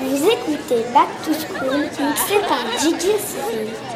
Vous écoutez Back to School mixé par DJ Cyril.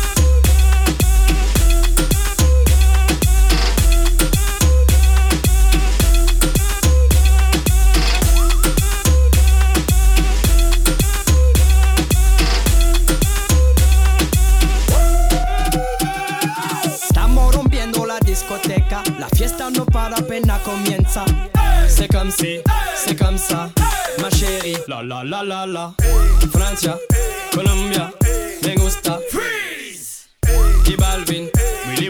Para apenas comienza. C'est comme si, c'est comme ça, ma chérie. La la la la la. Francia, Colombia, me gusta. Freeze. Y Balvin, Willy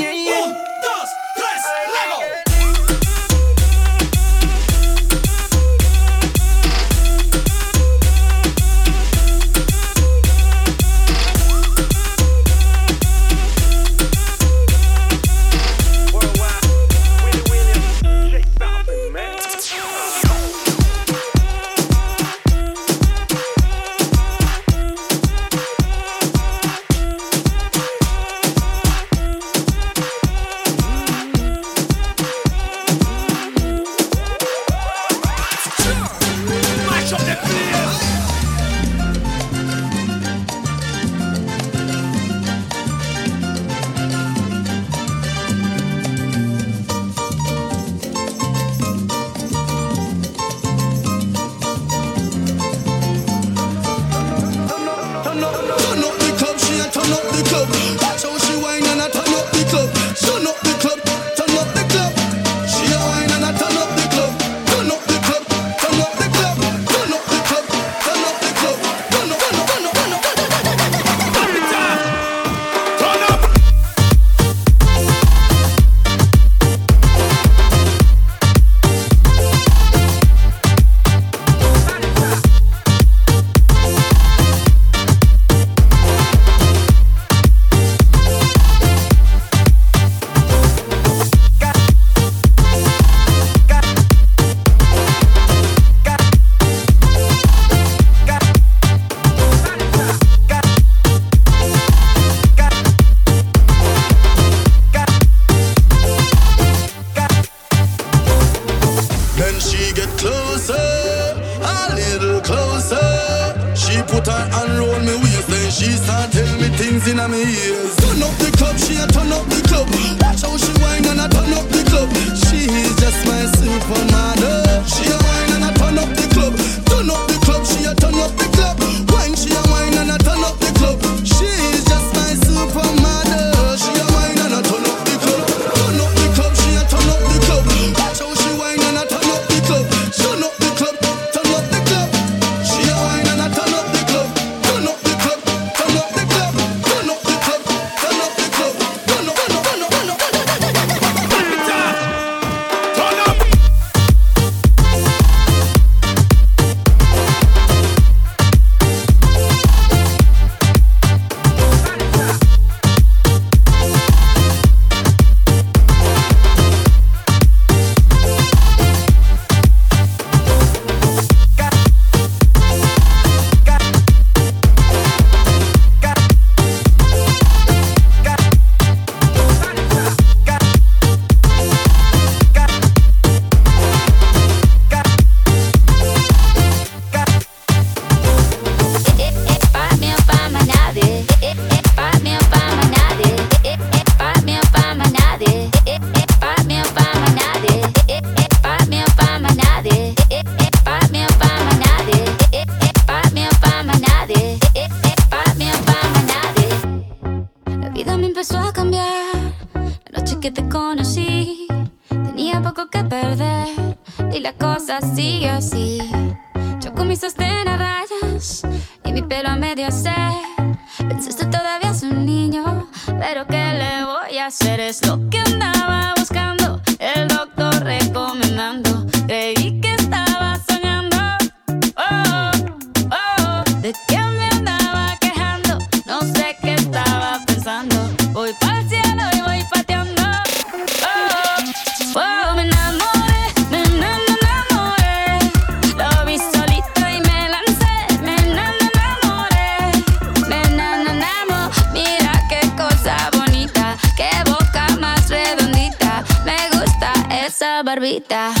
barbita.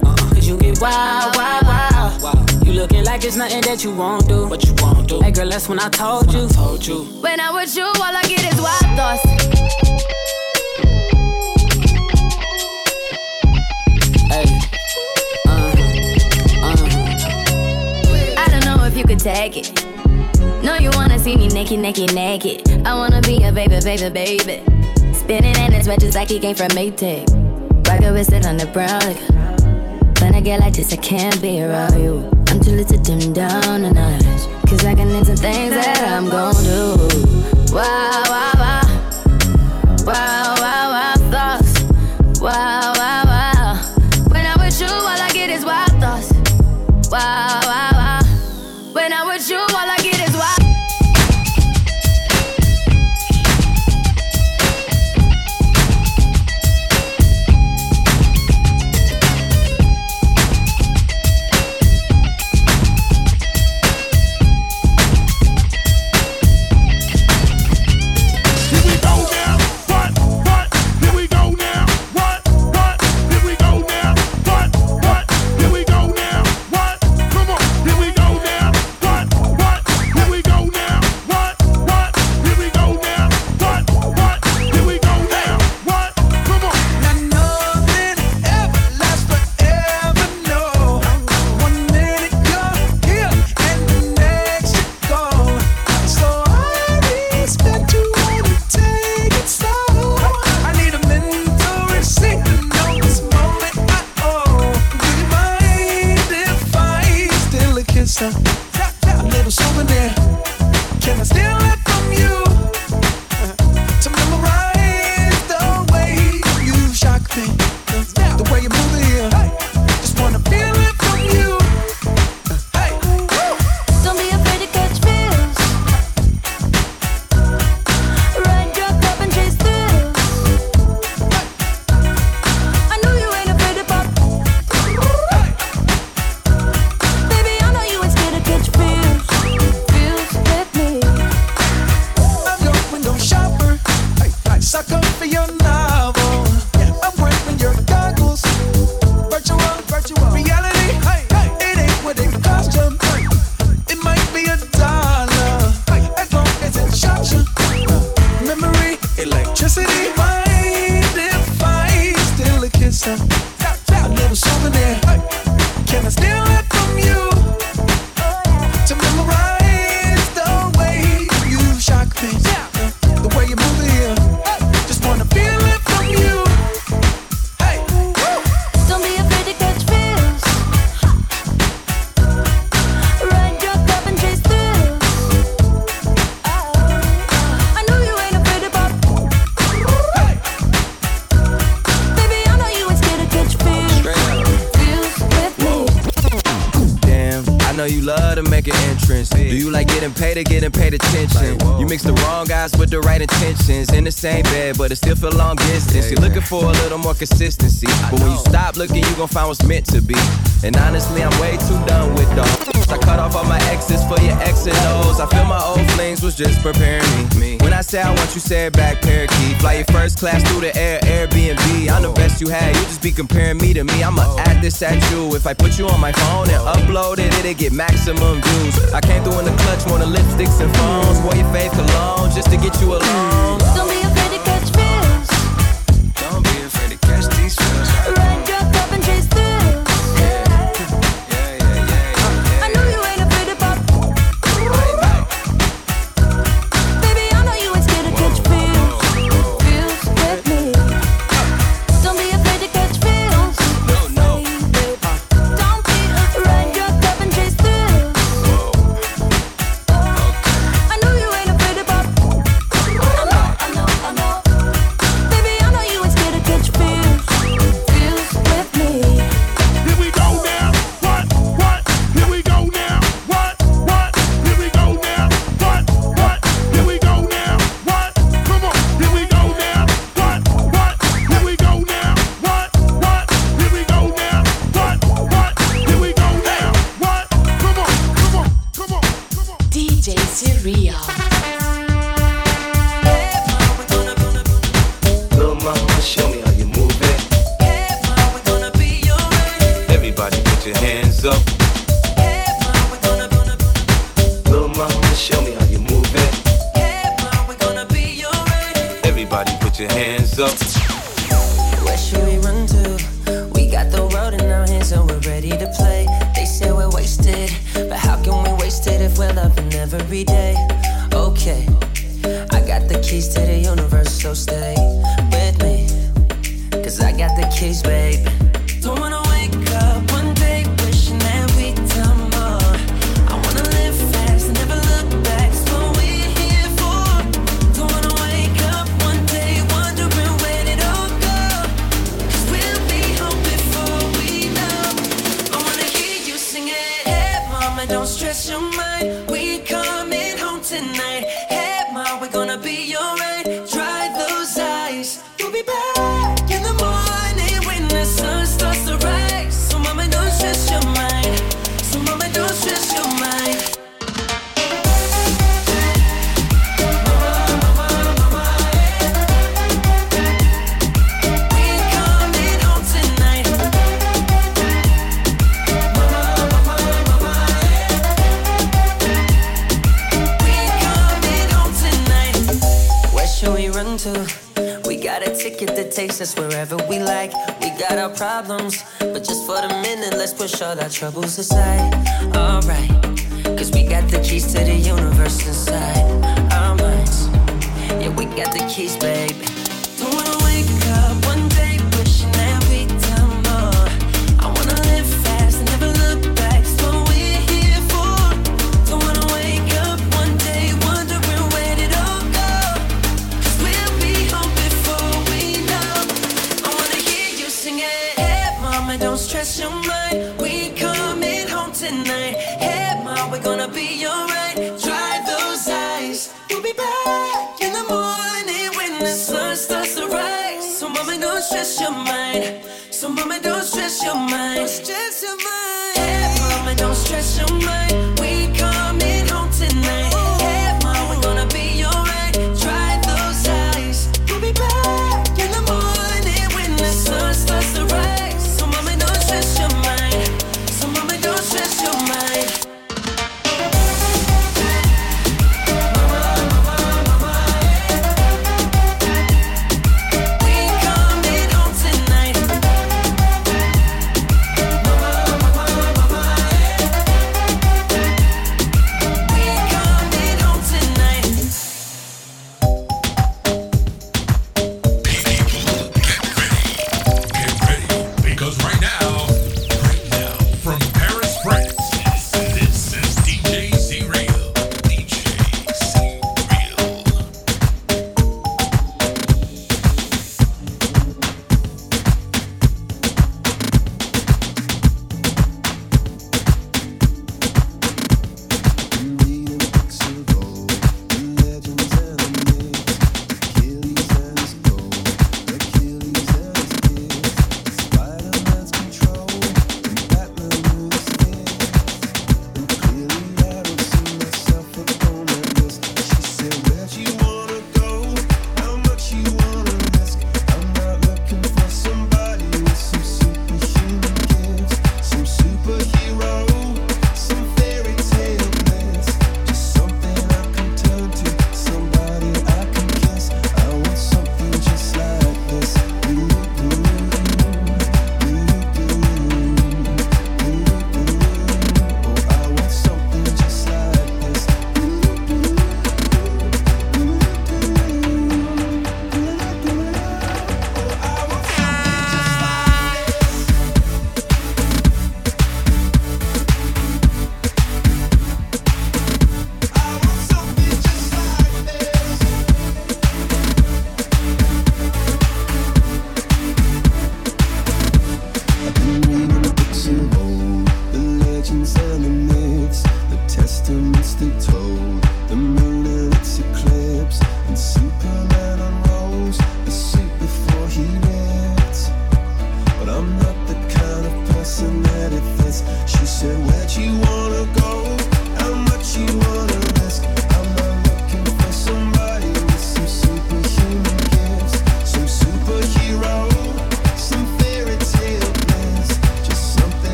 Cause you get wild, wild, wild. You looking like it's nothing that you won't do. What you won't do. Hey girl, that's when I told you. Told you. When I'm with you, all I get is wild thoughts. Hey. Uh-huh. Uh-huh. I don't know if you could take it. No, you wanna see me naked, naked, naked. I wanna be a baby, baby, baby. Spinning in his red just like he came from Maytag. Rocket with it on the brown. Like, when I get like this, I can't be around you. I'm too little to dim down a notch. Cause I can into things that I'm gon' do. Wow. Wow, wow, wow, a little souvenir. Can I steal it from you? in the same bed, but it still feel long distance. You're looking for a little more consistency. But when you stop looking, you gon' find what's meant to be. And honestly, I'm way too done with dogs. I cut off all my exes for your X and O's. I feel my old flings was just preparing me. When I say I want you, say it back, parakeet. Fly your first class through the air, Airbnb. I'm the oh. best you had, you just be comparing me to me. I'ma oh. add this at you. If I put you on my phone and oh. upload it, it'll get maximum views. I came through in the clutch, more than lipsticks and phones. Wore your faith cologne just to get you alone. wherever we like. We got our problems, but just for the minute, let's push all our troubles aside. Alright, cause we got the keys to the universe inside our minds. Yeah, we got the keys, baby. stress your mind. So mama, don't stress your mind. Don't stress your mind.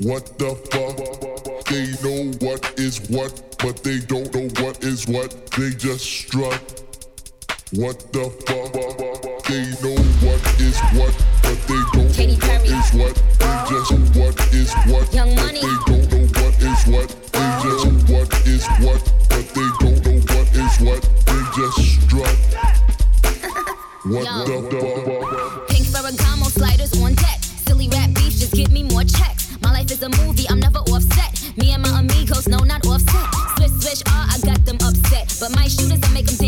What the fuck? They know what is what, but they don't know what is what. They just strut. What the fuck? They know what is what, but they don't know what is what. They just what is what, Young but money. they don't know what is what. They just what is what, but they don't know what is what. They just strut. What Young. the fuck? Pink Ferragamo sliders on deck. Silly rap beef, just give me more checks life is a movie, I'm never offset. Me and my amigos, no, not offset. Swish, swish, ah, I got them upset. But my shooters, I make them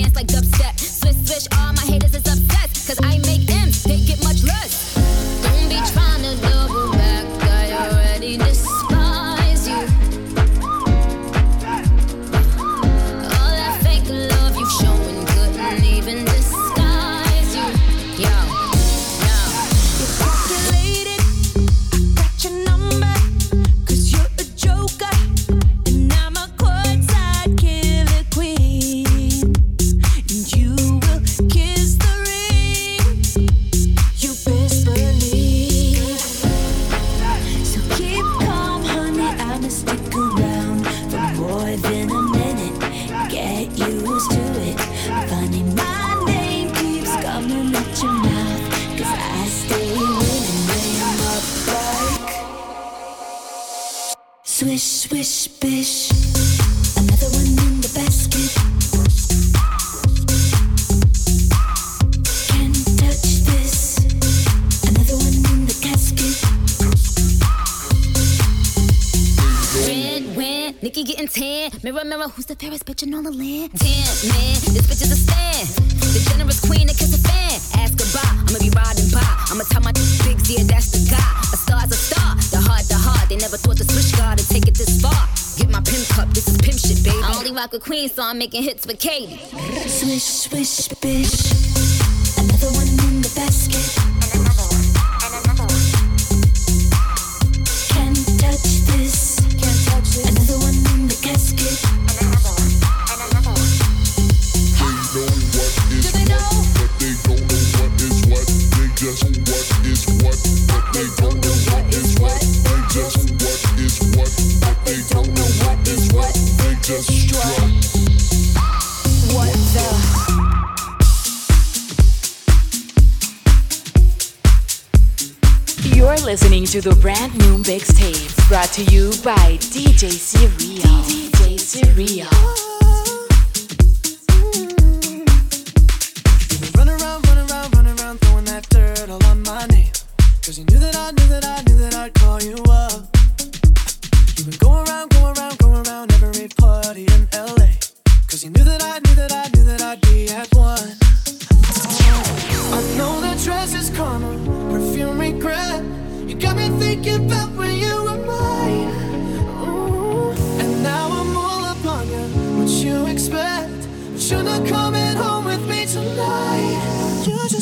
making hits with Katy. Swish, swish, bish. by DJ C. you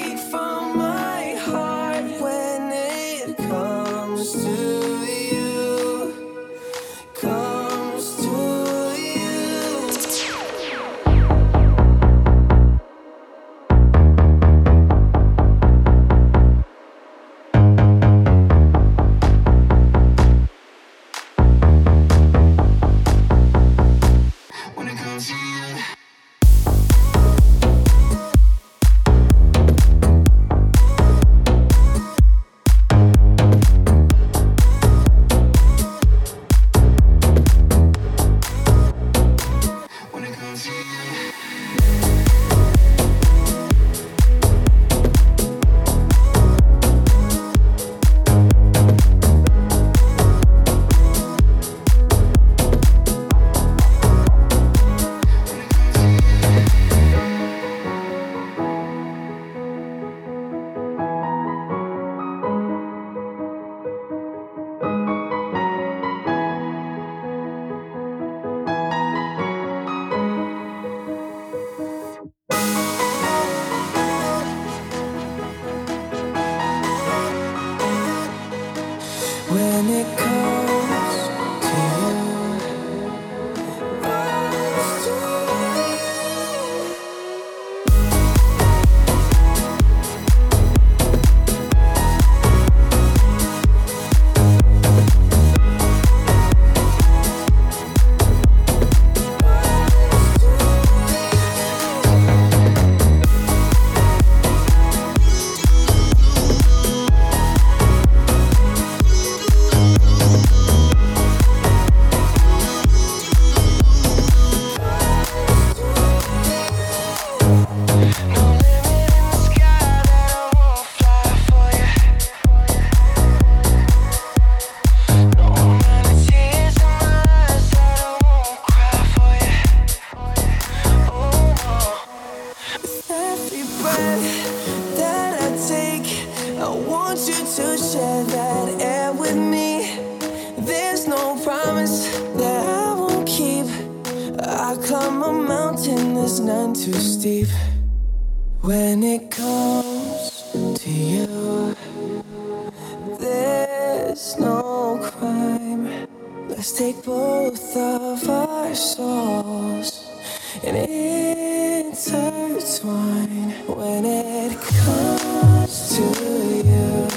free from none too steep when it comes to you. There's no crime. Let's take both of our souls and intertwine when it comes to you.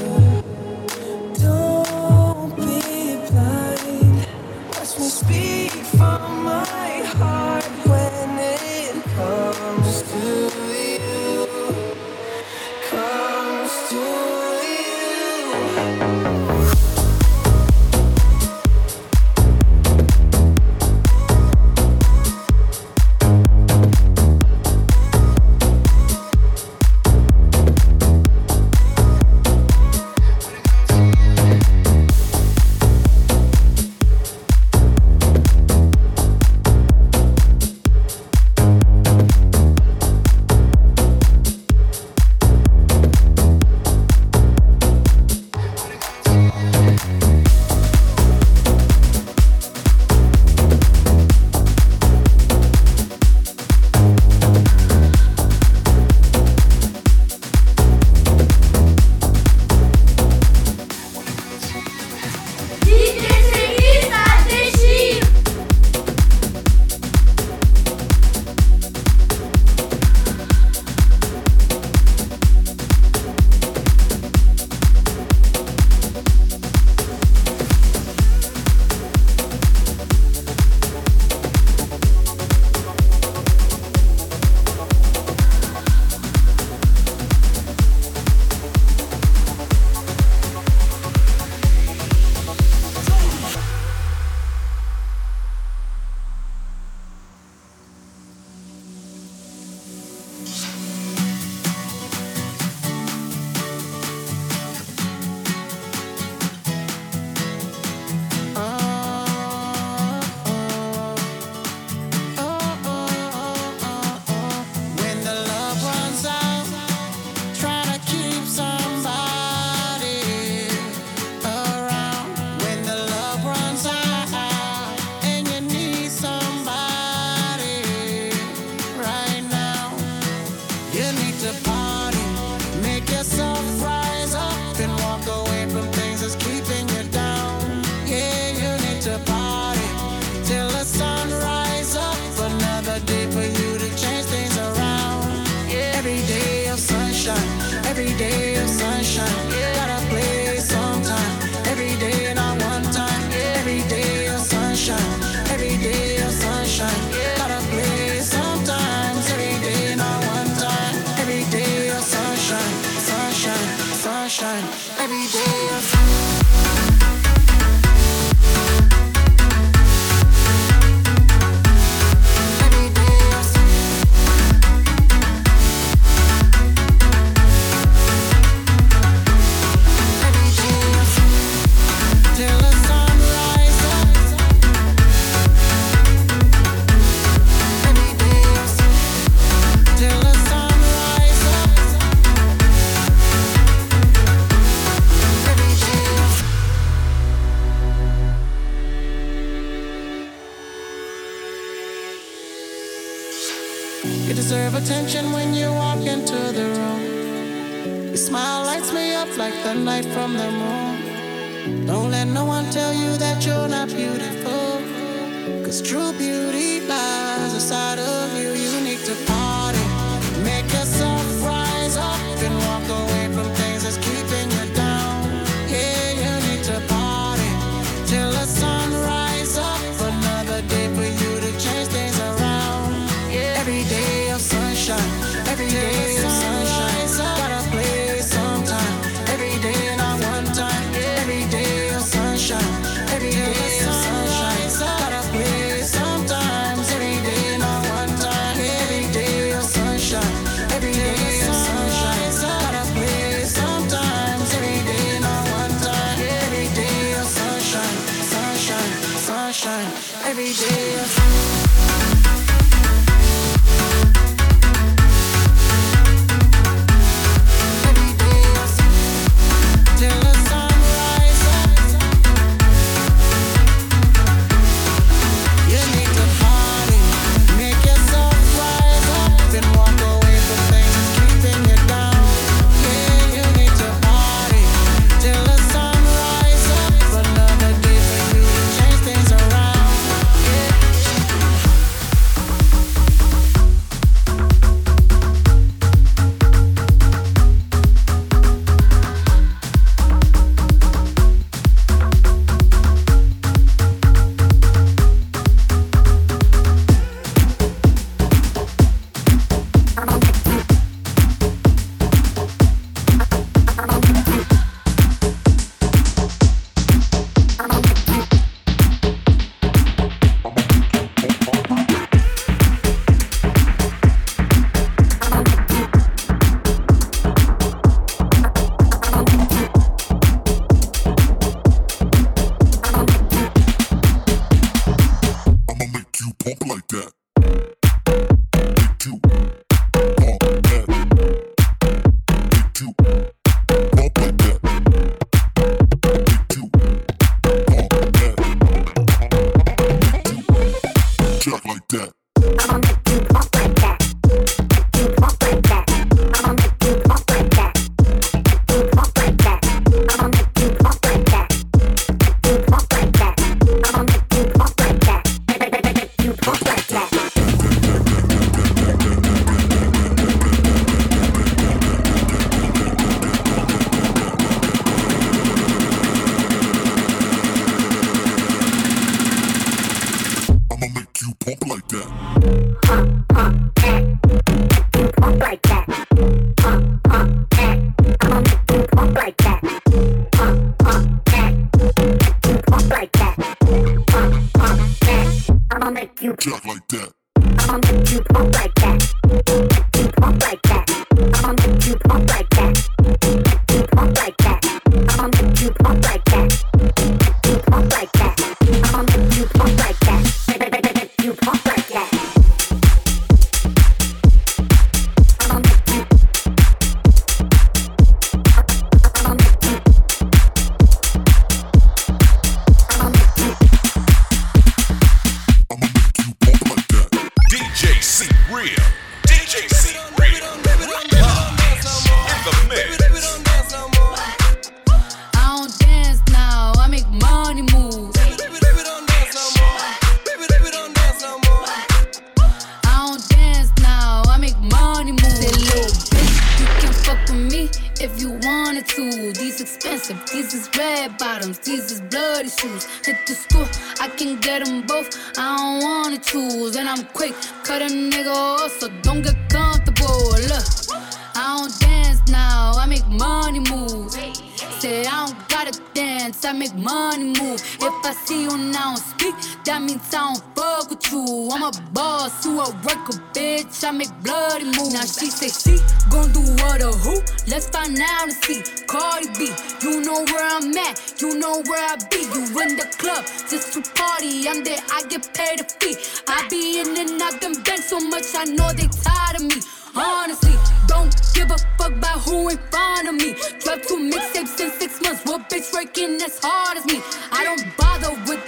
Bitch. I make bloody moves. Now she say she gon' do what or who? Let's find out and see. Cardi B, you know where I'm at, you know where I be. You in the club just to party. I'm there, I get paid a fee. I be in and out them banks so much, I know they tired of me. Honestly, don't give a fuck about who in front of me. Drop two mixtapes in six months. What bitch working as hard as me? I don't bother with.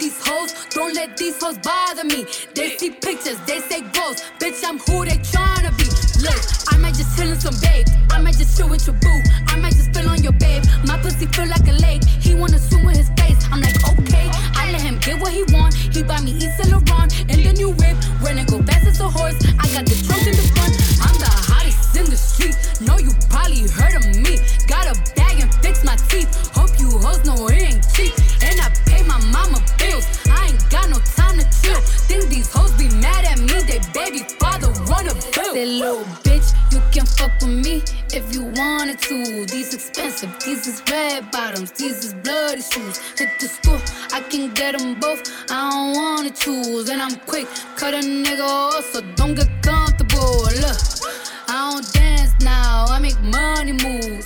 Don't let these hoes bother me. They see pictures, they say goals. Bitch, I'm who they tryna be. Look, I might just chill in some babe. I might just chill with your boo. I might just spill on your babe. My pussy feel like a lake. He wanna swim with his face. I'm like, okay. I let him get what he want. He buy me Yves Saint Laurent and the new whip. Running go fast as a horse. I got the trunk in the front. I'm the hottest in the street. Know you probably heard of me. Got a bag and fix my teeth. Hope you hoes know it ain't cheap. Wanted to. These expensive, these is red bottoms, these is bloody shoes. Hit the school, I can get them both. I don't wanna choose, and I'm quick, cut a nigga off, so don't get comfortable. Look, I don't dance now, I make money move.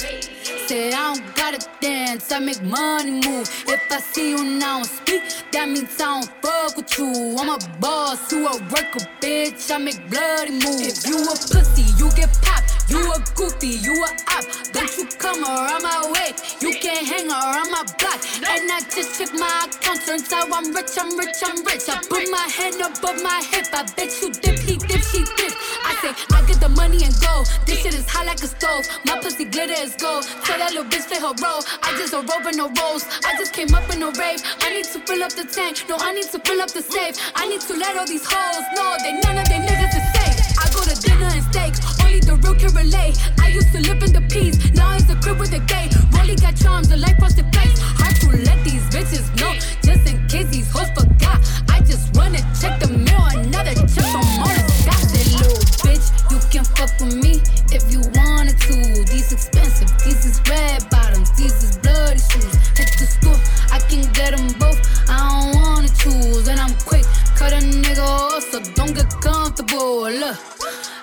Say I don't gotta dance, I make money move. If I see you now speak, that means I don't fuck with you. I'm a boss, you a worker, bitch. I make bloody moves. If you a pussy, you get popped. You a goofy, you a op. Don't you come around my way. You can't hang around my block. And I just check my account. Turns out I'm rich, I'm rich, I'm rich. I put my hand above my hip. I bet you dip, he dip, she dip. I say, I get the money and go. This shit is hot like a stove. My pussy glitter is gold. Tell that little bitch play her role. I just a rope and no rolls. I just came up in a rave. I need to fill up the tank. No, I need to fill up the safe. I need to let all these hoes know that none of they niggas is safe. I go to dinner and steak. Only the real can relate. I used to live in the peace. Now it's a crib with a gate. Rolly got charms, a life frosted face. Hard to let these bitches know. Just in case these hoes forgot. I just wanna check the mail. Another check from all the. That little bitch, you can fuck with me if you wanted to. These expensive, these is red bottoms, these is bloody shoes. Hit the school, I can get them both. I don't wanna choose, and I'm quick, cut a nigga off, so don't get comfortable. Look,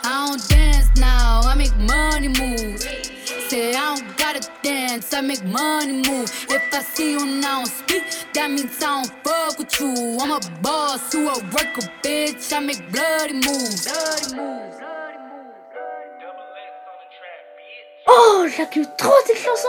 I don't dance now, I make money move. Say I don't gotta dance, I make money move. If I see you now speak, that means I don't fuck with you. I'm a boss, you a worker, bitch. I make bloody moves. Bloody moves. Oh, j'accuse trop cette chanson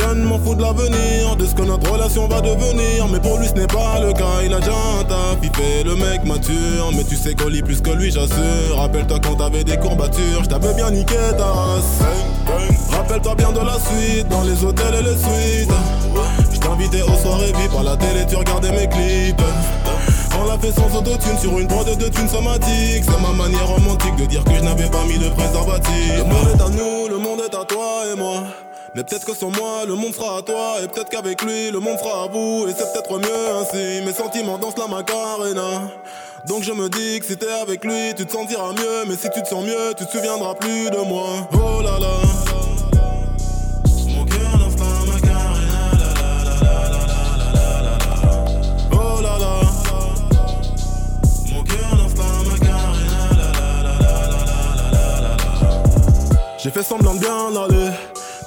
suis jeune, m'en fous de l'avenir, de ce que notre relation va devenir. Mais pour lui, ce n'est pas le cas, il a déjà un taf, il fait le mec mature. Mais tu sais qu'on lit plus que lui, j'assure. Rappelle-toi quand t'avais des courbatures, je t'avais bien niqué ta race. Rappelle-toi bien de la suite, dans les hôtels et les suites. Je t'invitais aux soirées VIP à la télé, tu regardais mes clips. On l'a fait sans autotune sur une prod de thunes somatique. C'est ma manière romantique de dire que je n'avais pas mis de préservatif. Le monde est à nous, le monde est à toi et moi. Mais peut-être que sans moi, le monde sera à toi. Et peut-être qu'avec lui, le monde sera à vous. Et c'est peut-être mieux ainsi. Mes sentiments dansent la macarena. Donc je me dis que si t'es avec lui, tu te sentiras mieux. Mais si tu te sens mieux, tu te souviendras plus de moi. Oh là là. Mon cœur la macarena. Oh là là. Mon cœur la macarena. J'ai fait semblant de bien aller.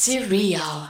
Surreal.